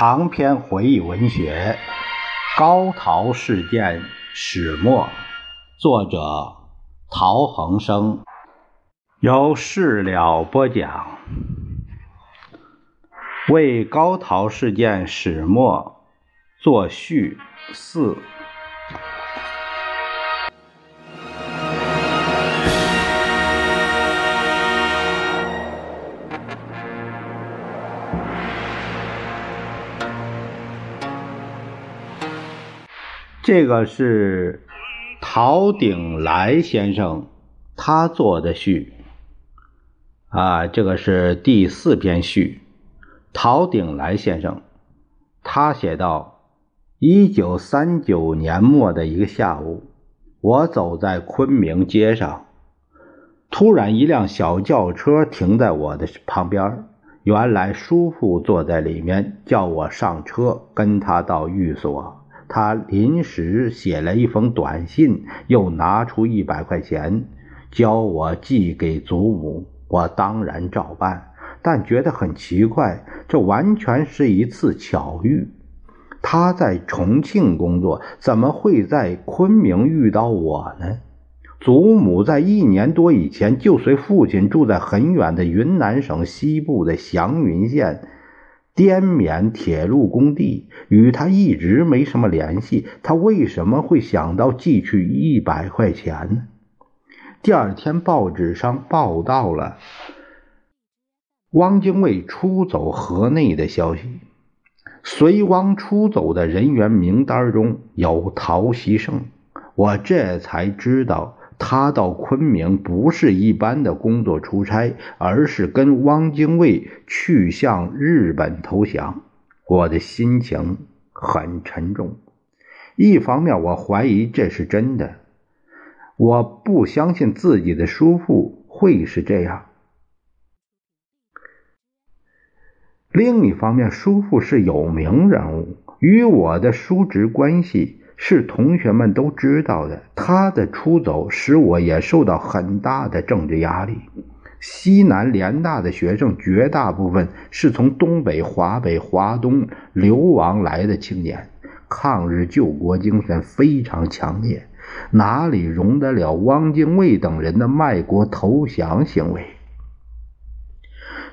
长篇回忆文学《高陶事件始末》，作者陶恒生，由事了播讲。为高陶事件始末作序四。这个是陶鼎来先生他做的序啊，这个是第四篇序。陶鼎来先生他写道：一九三九年末的一个下午，我走在昆明街上，突然一辆小轿车停在我的旁边。原来叔父坐在里面，叫我上车跟他到寓所。他临时写了一封短信，又拿出一百块钱，教我寄给祖母。我当然照办，但觉得很奇怪，这完全是一次巧遇。他在重庆工作，怎么会在昆明遇到我呢？祖母在一年多以前就随父亲住在很远的云南省西部的祥云县。滇缅铁路工地与他一直没什么联系，他为什么会想到寄去一百块钱呢？第二天报纸上报道了汪精卫出走河内的消息，随汪出走的人员名单中有陶希圣，我这才知道。他到昆明不是一般的工作出差，而是跟汪精卫去向日本投降。我的心情很沉重。一方面，我怀疑这是真的，我不相信自己的叔父会是这样；另一方面，叔父是有名人物，与我的叔侄关系。是同学们都知道的。他的出走使我也受到很大的政治压力。西南联大的学生绝大部分是从东北、华北、华东流亡来的青年，抗日救国精神非常强烈，哪里容得了汪精卫等人的卖国投降行为？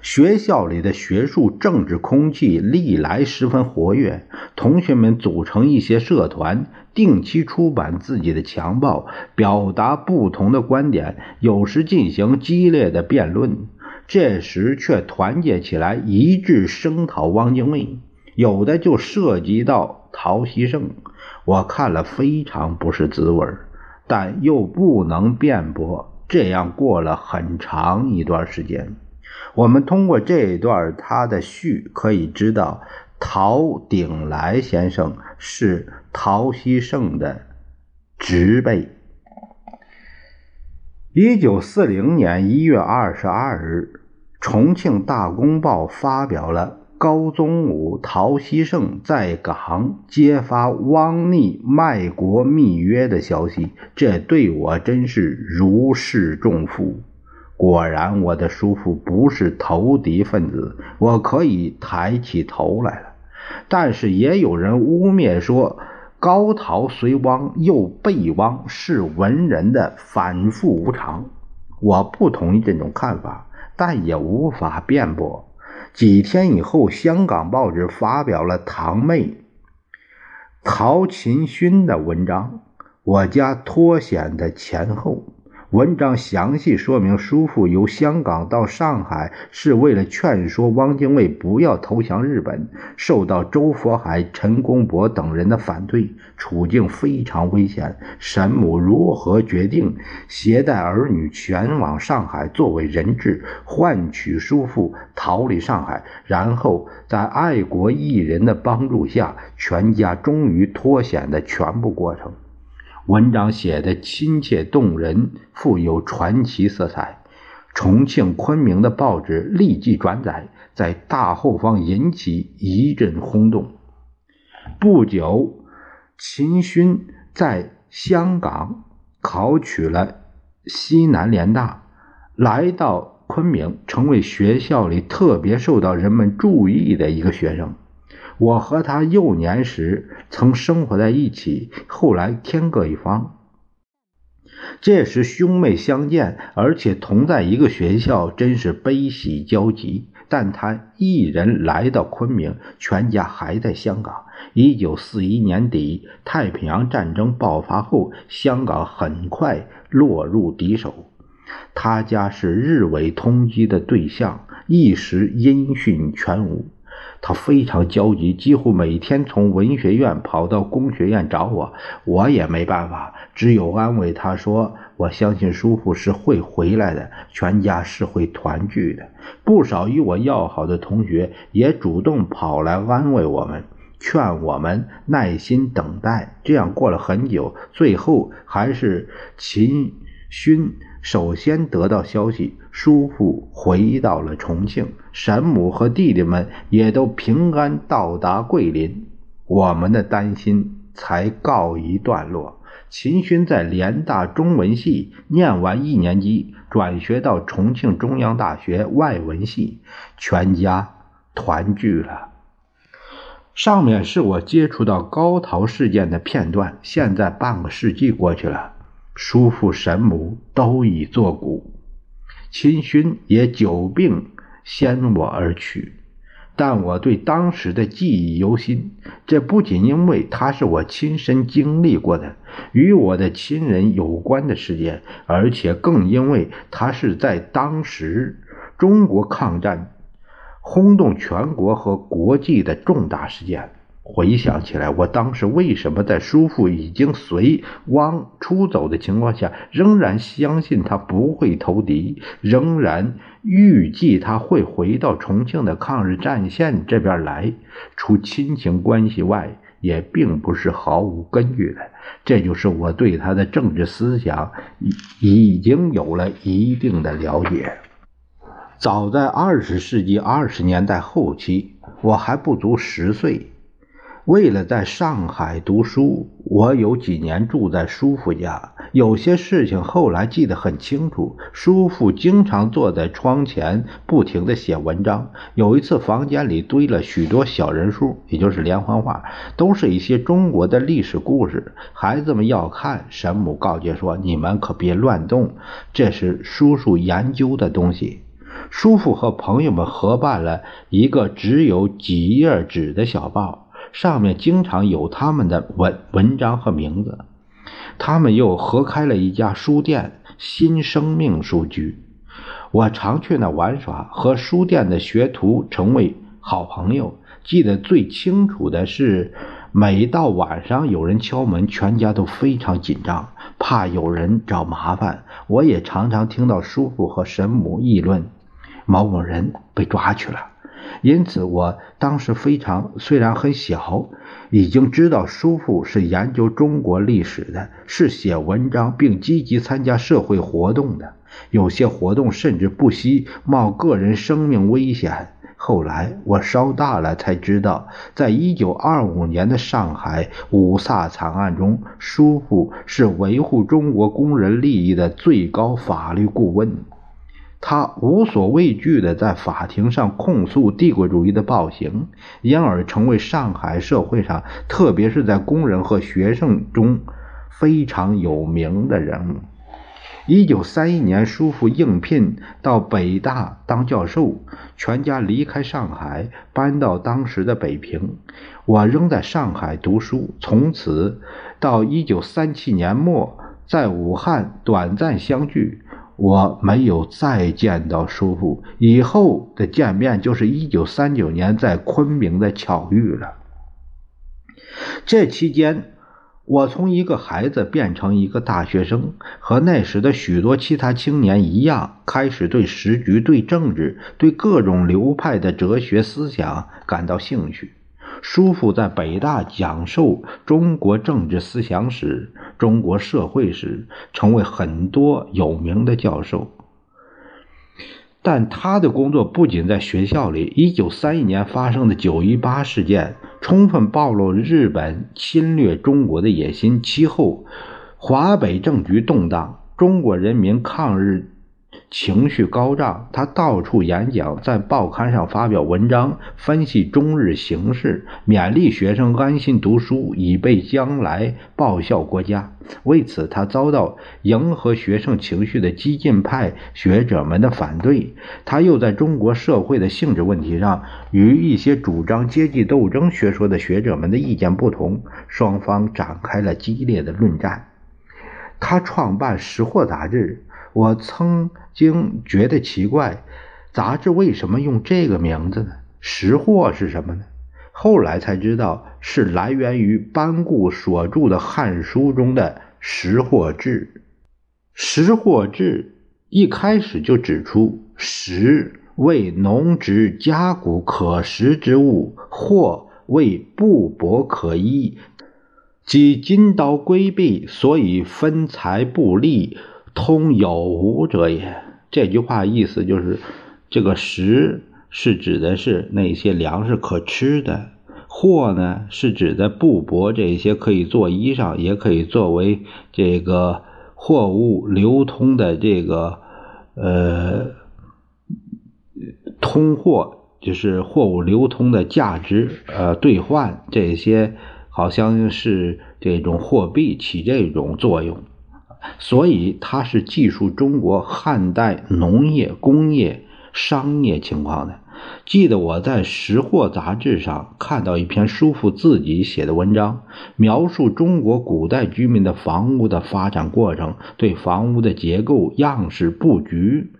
学校里的学术政治空气历来十分活跃，同学们组成一些社团，定期出版自己的强报，表达不同的观点，有时进行激烈的辩论，这时却团结起来，一致声讨汪精卫。有的就涉及到陶希圣，我看了非常不是滋味，但又不能辩驳。这样过了很长一段时间。我们通过这一段他的序可以知道，陶鼎来先生是陶希圣的侄辈。一九四零年一月二十二日，重庆大公报发表了高宗武、陶希圣在港揭发汪逆卖国密约的消息，这对我真是如释重负。果然，我的叔父不是投敌分子，我可以抬起头来了。但是也有人污蔑说，高陶随汪又被汪是文人的反复无常。我不同意这种看法，但也无法辩驳。几天以后，香港报纸发表了堂妹陶勤勋的文章，我家脱险的前后。文章详细说明，叔父由香港到上海是为了劝说汪精卫不要投降日本，受到周佛海、陈公博等人的反对，处境非常危险。沈母如何决定携带儿女前往上海作为人质，换取叔父逃离上海？然后在爱国艺人的帮助下，全家终于脱险的全部过程。文章写的亲切动人，富有传奇色彩。重庆、昆明的报纸立即转载，在大后方引起一阵轰动。不久，秦勋在香港考取了西南联大，来到昆明，成为学校里特别受到人们注意的一个学生。我和他幼年时曾生活在一起，后来天各一方。这时兄妹相见，而且同在一个学校，真是悲喜交集。但他一人来到昆明，全家还在香港。一九四一年底，太平洋战争爆发后，香港很快落入敌手，他家是日伪通缉的对象，一时音讯全无。他非常焦急，几乎每天从文学院跑到工学院找我，我也没办法，只有安慰他说：“我相信叔父是会回来的，全家是会团聚的。”不少与我要好的同学也主动跑来安慰我们，劝我们耐心等待。这样过了很久，最后还是秦勋。首先得到消息，叔父回到了重庆，沈母和弟弟们也都平安到达桂林，我们的担心才告一段落。秦勋在联大中文系念完一年级，转学到重庆中央大学外文系，全家团聚了。上面是我接触到高陶事件的片段，现在半个世纪过去了。叔父、神母都已作古，亲勋也久病先我而去，但我对当时的记忆犹新。这不仅因为他是我亲身经历过的、与我的亲人有关的事件，而且更因为他是在当时中国抗战轰动全国和国际的重大事件。回想起来，我当时为什么在叔父已经随汪出走的情况下，仍然相信他不会投敌，仍然预计他会回到重庆的抗日战线这边来？除亲情关系外，也并不是毫无根据的。这就是我对他的政治思想已已经有了一定的了解。早在二十世纪二十年代后期，我还不足十岁。为了在上海读书，我有几年住在叔父家。有些事情后来记得很清楚。叔父经常坐在窗前，不停地写文章。有一次，房间里堆了许多小人书，也就是连环画，都是一些中国的历史故事。孩子们要看，神母告诫说：“你们可别乱动，这是叔叔研究的东西。”叔父和朋友们合办了一个只有几页纸的小报。上面经常有他们的文文章和名字。他们又合开了一家书店——新生命书局。我常去那玩耍，和书店的学徒成为好朋友。记得最清楚的是，每到晚上有人敲门，全家都非常紧张，怕有人找麻烦。我也常常听到叔父和神母议论：某某人被抓去了。因此，我当时非常虽然很小，已经知道叔父是研究中国历史的，是写文章并积极参加社会活动的。有些活动甚至不惜冒个人生命危险。后来我稍大了才知道，在一九二五年的上海五卅惨案中，叔父是维护中国工人利益的最高法律顾问。他无所畏惧地在法庭上控诉帝国主义的暴行，因而成为上海社会上，特别是在工人和学生中非常有名的人物。一九三一年，叔父应聘到北大当教授，全家离开上海，搬到当时的北平。我仍在上海读书，从此到一九三七年末，在武汉短暂相聚。我没有再见到叔父，以后的见面就是一九三九年在昆明的巧遇了。这期间，我从一个孩子变成一个大学生，和那时的许多其他青年一样，开始对时局、对政治、对各种流派的哲学思想感到兴趣。叔父在北大讲授中国政治思想史、中国社会史，成为很多有名的教授。但他的工作不仅在学校里。一九三一年发生的九一八事件，充分暴露日本侵略中国的野心。其后，华北政局动荡，中国人民抗日情绪高涨，他到处演讲，在报刊上发表文章，分析中日形势，勉励学生安心读书，以备将来报效国家。为此，他遭到迎合学生情绪的激进派学者们的反对。他又在中国社会的性质问题上，与一些主张阶级斗争学说的学者们的意见不同，双方展开了激烈的论战。他创办《识货》杂志。我曾经觉得奇怪，杂志为什么用这个名字呢？识货是什么呢？后来才知道是来源于班固所著的《汉书》中的《识货志》。《识货志》一开始就指出：“识为农职家谷可食之物，货为布帛可衣，即金刀龟璧，所以分财布利。”通有无者也。这句话意思就是，这个食是指的是那些粮食可吃的，货呢是指的布帛这些可以做衣裳，也可以作为这个货物流通的这个呃通货，就是货物流通的价值呃兑换这些，好像是这种货币起这种作用。所以，它是记述中国汉代农业、工业、商业情况的。记得我在《识货》杂志上看到一篇叔父自己写的文章，描述中国古代居民的房屋的发展过程，对房屋的结构、样式、布局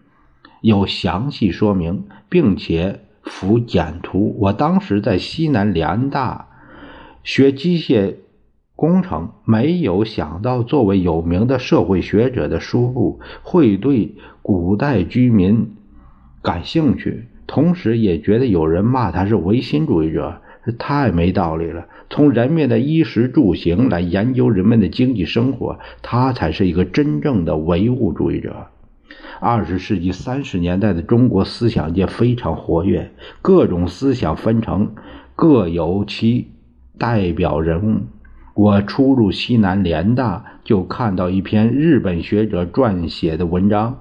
有详细说明，并且附简图。我当时在西南联大学机械。工程没有想到，作为有名的社会学者的叔父会对古代居民感兴趣，同时也觉得有人骂他是唯心主义者，太没道理了。从人民的衣食住行来研究人们的经济生活，他才是一个真正的唯物主义者。二十世纪三十年代的中国思想界非常活跃，各种思想分成各有其代表人物。我初入西南联大，就看到一篇日本学者撰写的文章，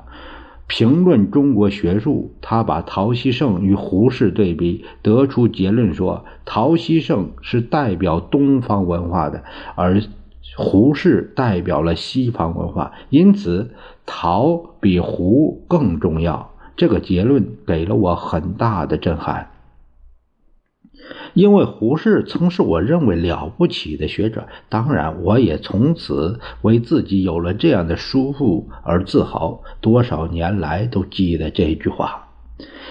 评论中国学术。他把陶希圣与胡适对比，得出结论说，陶希圣是代表东方文化的，而胡适代表了西方文化，因此陶比胡更重要。这个结论给了我很大的震撼。因为胡适曾是我认为了不起的学者，当然，我也从此为自己有了这样的叔父而自豪。多少年来都记得这句话。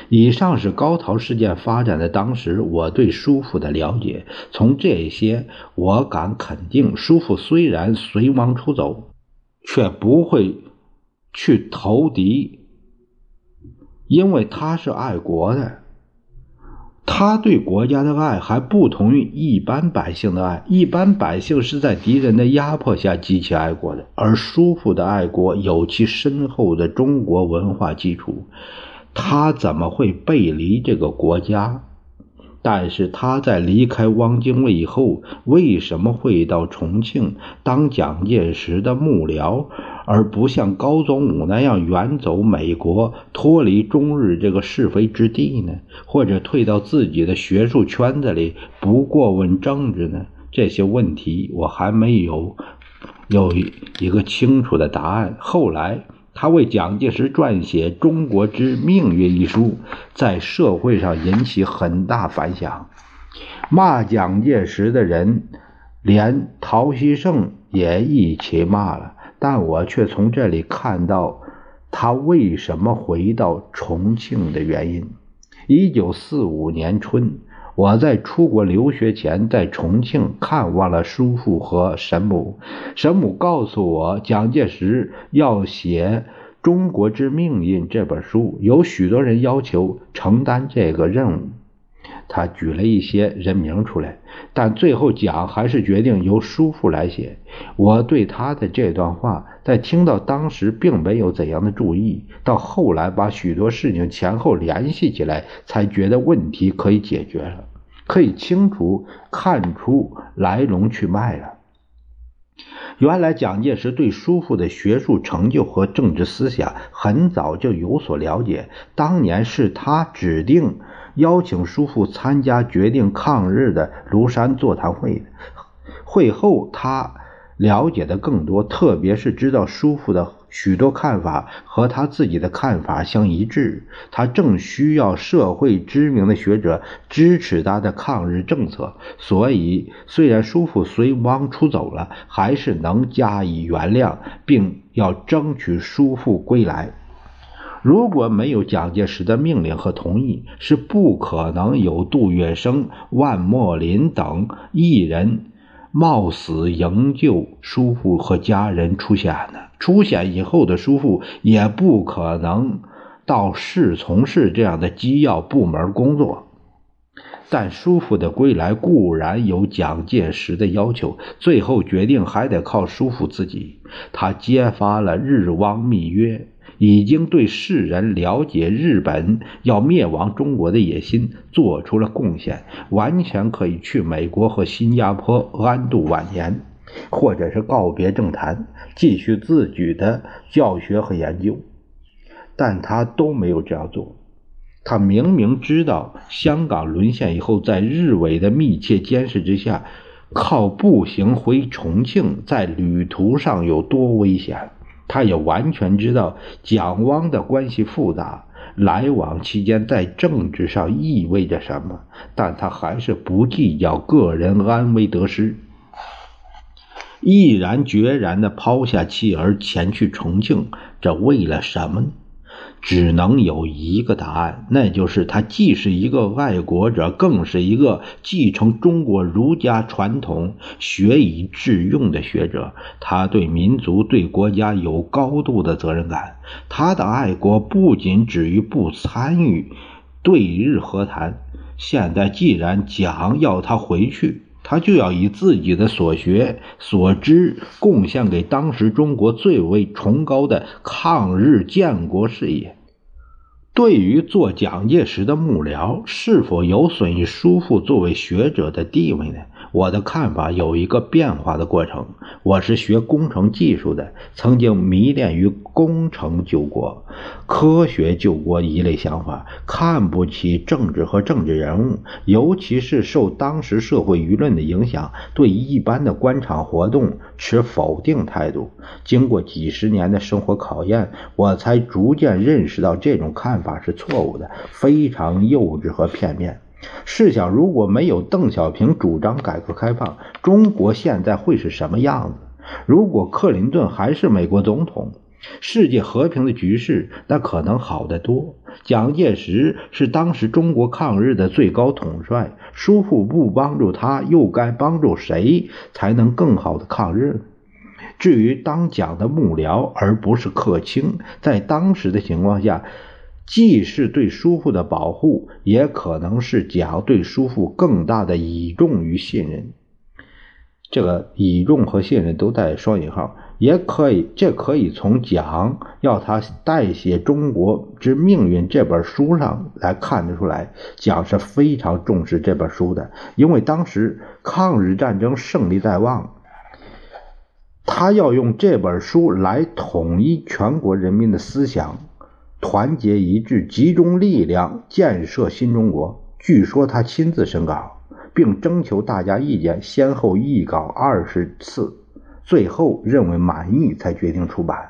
以上是高陶事件发展的当时我对叔父的了解。从这些，我敢肯定，叔父虽然随亡出走，却不会去投敌，因为他是爱国的。他对国家的爱还不同于一般百姓的爱，一般百姓是在敌人的压迫下激起爱国的，而叔父的爱国有其深厚的中国文化基础，他怎么会背离这个国家？但是他在离开汪精卫以后，为什么会到重庆当蒋介石的幕僚？而不像高宗武那样远走美国，脱离中日这个是非之地呢？或者退到自己的学术圈子里，不过问政治呢？这些问题我还没有有一个清楚的答案。后来他为蒋介石撰写《中国之命运》一书，在社会上引起很大反响，骂蒋介石的人，连陶希圣也一起骂了。但我却从这里看到他为什么回到重庆的原因。一九四五年春，我在出国留学前，在重庆看望了叔父和沈母。沈母告诉我，蒋介石要写《中国之命运》这本书，有许多人要求承担这个任务。他举了一些人名出来，但最后蒋还是决定由叔父来写。我对他的这段话，在听到当时并没有怎样的注意，到后来把许多事情前后联系起来，才觉得问题可以解决了，可以清楚看出来龙去脉了。原来蒋介石对叔父的学术成就和政治思想很早就有所了解，当年是他指定邀请叔父参加决定抗日的庐山座谈会。会后他。了解的更多，特别是知道叔父的许多看法和他自己的看法相一致，他正需要社会知名的学者支持他的抗日政策，所以虽然叔父随汪出走了，还是能加以原谅，并要争取叔父归来。如果没有蒋介石的命令和同意，是不可能有杜月笙、万墨林等艺人。冒死营救叔父和家人出险的，出险以后的叔父也不可能到市从事这样的机要部门工作。但叔父的归来固然有蒋介石的要求，最后决定还得靠叔父自己。他揭发了日汪密约。已经对世人了解日本要灭亡中国的野心做出了贡献，完全可以去美国和新加坡安度晚年，或者是告别政坛，继续自己的教学和研究。但他都没有这样做。他明明知道香港沦陷以后，在日伪的密切监视之下，靠步行回重庆，在旅途上有多危险。他也完全知道蒋汪的关系复杂，来往期间在政治上意味着什么，但他还是不计较个人安危得失，毅然决然地抛下妻儿前去重庆，这为了什么？只能有一个答案，那就是他既是一个爱国者，更是一个继承中国儒家传统、学以致用的学者。他对民族、对国家有高度的责任感。他的爱国不仅止于不参与对日和谈。现在既然蒋要他回去，他就要以自己的所学所知贡献给当时中国最为崇高的抗日建国事业。对于做蒋介石的幕僚，是否有损于叔父作为学者的地位呢？我的看法有一个变化的过程。我是学工程技术的，曾经迷恋于工程救国、科学救国一类想法，看不起政治和政治人物，尤其是受当时社会舆论的影响，对一般的官场活动持否定态度。经过几十年的生活考验，我才逐渐认识到这种看法是错误的，非常幼稚和片面。试想，如果没有邓小平主张改革开放，中国现在会是什么样子？如果克林顿还是美国总统，世界和平的局势那可能好得多。蒋介石是当时中国抗日的最高统帅，叔父不帮助他，又该帮助谁才能更好的抗日？至于当蒋的幕僚而不是客卿，在当时的情况下。既是对叔父的保护，也可能是蒋对叔父更大的倚重与信任。这个倚重和信任都带双引号，也可以，这可以从蒋要他代写《中国之命运》这本书上来看得出来。蒋是非常重视这本书的，因为当时抗日战争胜利在望，他要用这本书来统一全国人民的思想。团结一致，集中力量建设新中国。据说他亲自审稿，并征求大家意见，先后译稿二十次，最后认为满意才决定出版。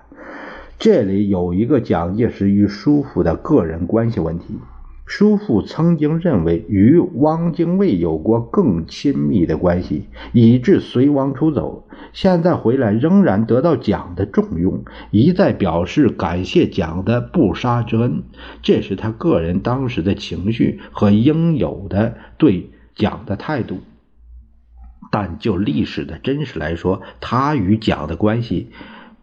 这里有一个蒋介石与叔父的个人关系问题。叔父曾经认为与汪精卫有过更亲密的关系，以致随汪出走。现在回来仍然得到蒋的重用，一再表示感谢蒋的不杀之恩。这是他个人当时的情绪和应有的对蒋的态度。但就历史的真实来说，他与蒋的关系，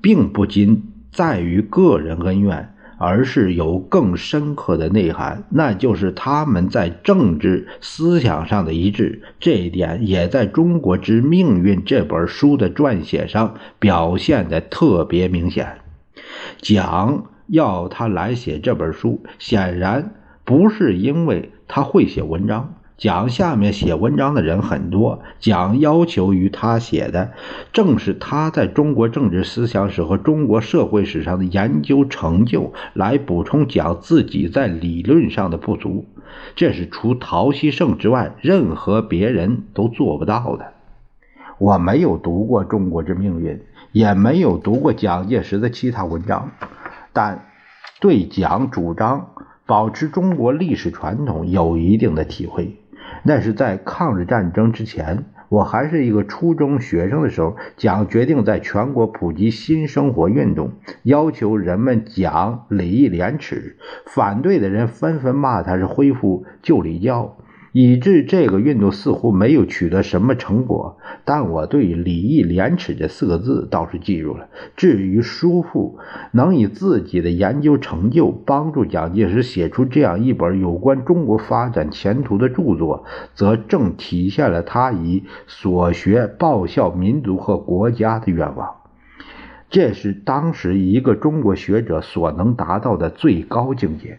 并不仅在于个人恩怨。而是有更深刻的内涵，那就是他们在政治思想上的一致。这一点也在《中国之命运》这本书的撰写上表现的特别明显。蒋要他来写这本书，显然不是因为他会写文章，蒋下面写文章的人很多，蒋要求于他写的正是他在中国政治思想史和中国社会史上的研究成就，来补充蒋自己在理论上的不足。这是除陶希圣之外，任何别人都做不到的。我没有读过《中国之命运》，也没有读过蒋介石的其他文章，但对蒋主张保持中国历史传统有一定的体会。那是在抗日战争之前，我还是一个初中学生的时候，蒋决定在全国普及新生活运动，要求人们讲礼义廉耻。反对的人纷纷骂他是恢复旧礼教。以致这个运动似乎没有取得什么成果，但我对“礼义廉耻”这四个字倒是记住了。至于叔父能以自己的研究成就帮助蒋介石写出这样一本有关中国发展前途的著作，则正体现了他以所学报效民族和国家的愿望。这是当时一个中国学者所能达到的最高境界。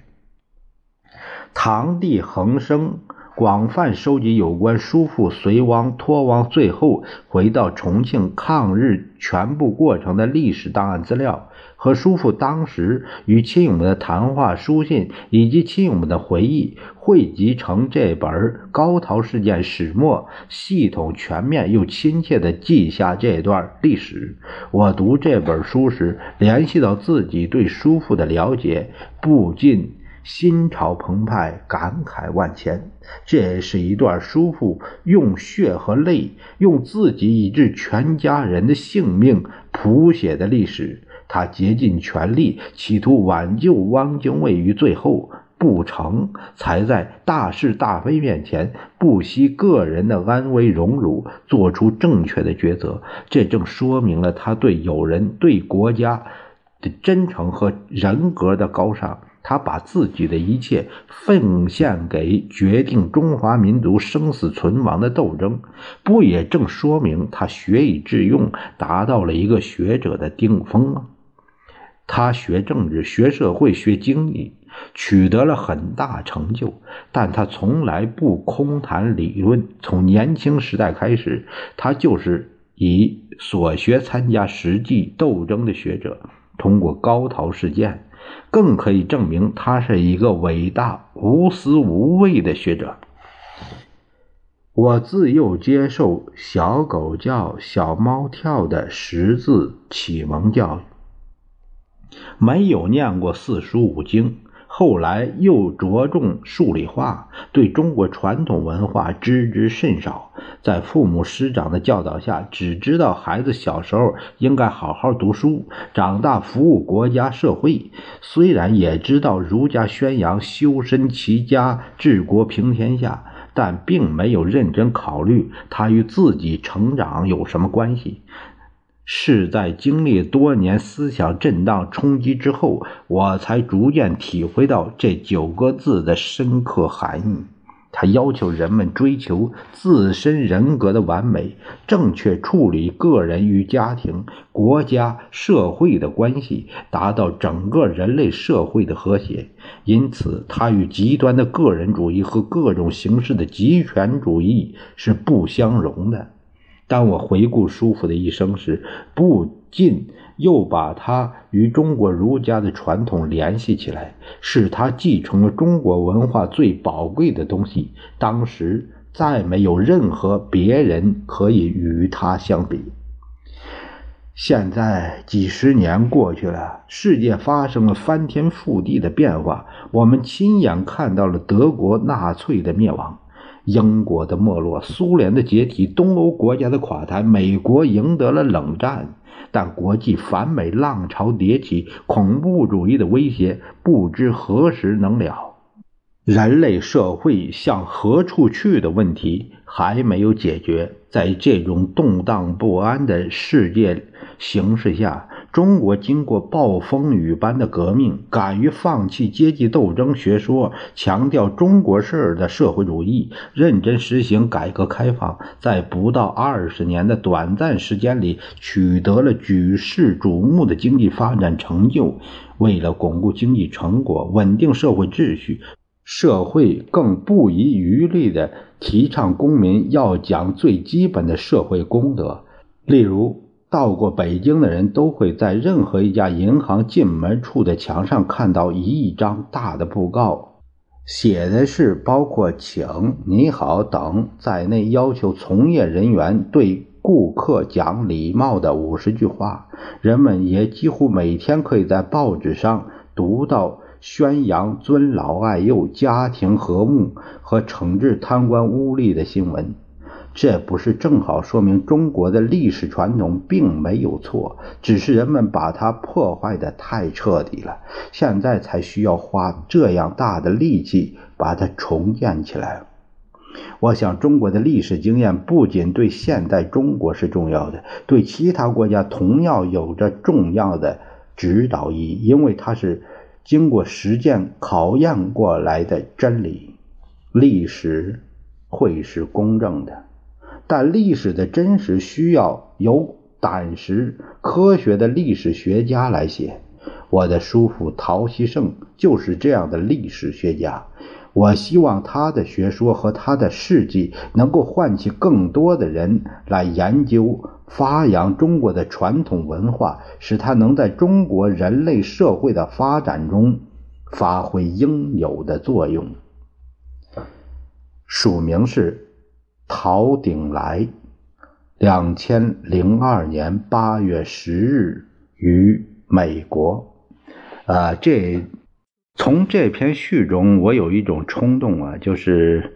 堂弟恒生。广泛收集有关叔父随亡、托亡、最后回到重庆抗日全部过程的历史档案资料，和叔父当时与亲友们的谈话、书信以及亲友们的回忆，汇集成这本《高陶事件始末》，系统、全面又亲切地记下这段历史。我读这本书时，联系到自己对叔父的了解，不禁。心潮澎湃，感慨万千。这是一段叔父用血和泪，用自己以致全家人的性命谱写的历史。他竭尽全力，企图挽救汪精卫于最后，不成，才在大是大非面前，不惜个人的安危荣辱，做出正确的抉择。这正说明了他对友人、对国家的真诚和人格的高尚。他把自己的一切奉献给决定中华民族生死存亡的斗争，不也正说明他学以致用，达到了一个学者的顶峰吗？他学政治、学社会、学经济，取得了很大成就，但他从来不空谈理论。从年轻时代开始，他就是以所学参加实际斗争的学者。通过高陶事件。更可以证明他是一个伟大、无私无畏的学者。我自幼接受小狗叫、小猫跳的识字启蒙教育，没有念过四书五经。后来又着重数理化，对中国传统文化知之甚少。在父母师长的教导下，只知道孩子小时候应该好好读书，长大服务国家社会。虽然也知道儒家宣扬修身齐家治国平天下，但并没有认真考虑他与自己成长有什么关系。是在经历多年思想震荡冲击之后，我才逐渐体会到这九个字的深刻含义。它要求人们追求自身人格的完美，正确处理个人与家庭、国家、社会的关系，达到整个人类社会的和谐。因此，它与极端的个人主义和各种形式的极权主义是不相容的。当我回顾叔父的一生时，不禁又把他与中国儒家的传统联系起来，是他继承了中国文化最宝贵的东西。当时再没有任何别人可以与他相比。现在几十年过去了，世界发生了翻天覆地的变化，我们亲眼看到了德国纳粹的灭亡。英国的没落，苏联的解体，东欧国家的垮台，美国赢得了冷战，但国际反美浪潮迭起，恐怖主义的威胁不知何时能了，人类社会向何处去的问题还没有解决，在这种动荡不安的世界形势下。中国经过暴风雨般的革命，敢于放弃阶级斗争学说，强调中国式的社会主义，认真实行改革开放，在不到二十年的短暂时间里，取得了举世瞩目的经济发展成就。为了巩固经济成果，稳定社会秩序，社会更不遗余力地提倡公民要讲最基本的社会公德，例如，到过北京的人都会在任何一家银行进门处的墙上看到一张大的布告，写的是包括“请”“你好”等在内要求从业人员对顾客讲礼貌的五十句话。人们也几乎每天可以在报纸上读到。宣扬尊老爱幼、家庭和睦和惩治贪官污吏的新闻，这不是正好说明中国的历史传统并没有错，只是人们把它破坏的太彻底了，现在才需要花这样大的力气把它重建起来。我想，中国的历史经验不仅对现代中国是重要的，对其他国家同样有着重要的指导意义，因为它是。经过实践考验过来的真理，历史会是公正的，但历史的真实需要由胆识、科学的历史学家来写。我的叔父陶希圣就是这样的历史学家。我希望他的学说和他的事迹能够唤起更多的人来研究、发扬中国的传统文化，使它能在中国人类社会的发展中发挥应有的作用。署名是陶鼎来，两千零二年八月十日于美国。啊，这。从这篇序中，我有一种冲动啊，就是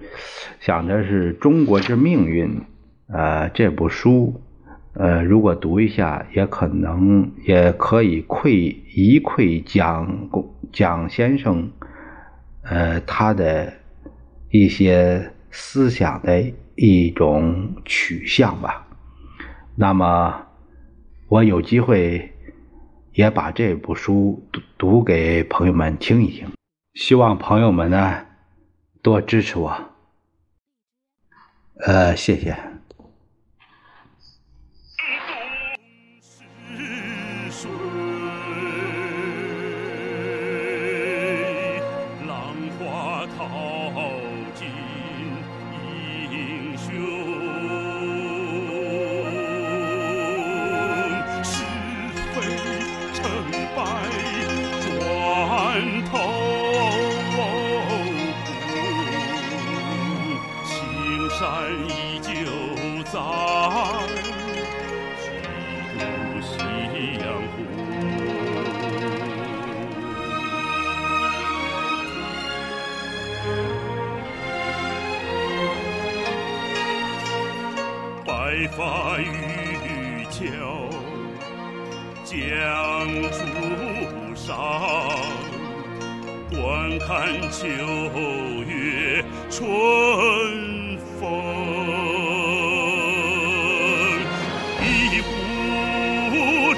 想着是中国之命运。呃，这部书，呃，如果读一下，也可能也可以窥一窥蒋公蒋先生，呃，他的一些思想的一种取向吧。那么，我有机会。也把这部书读读给朋友们听一听，希望朋友们呢多支持我。呃，谢谢。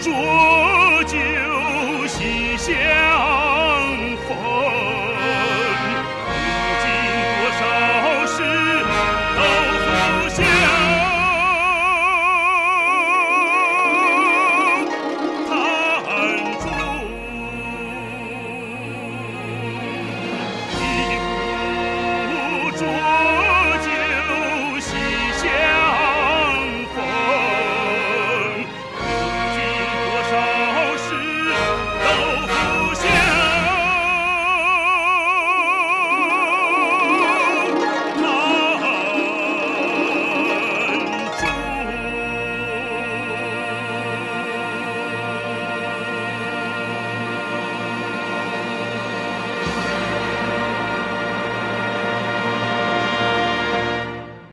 좋.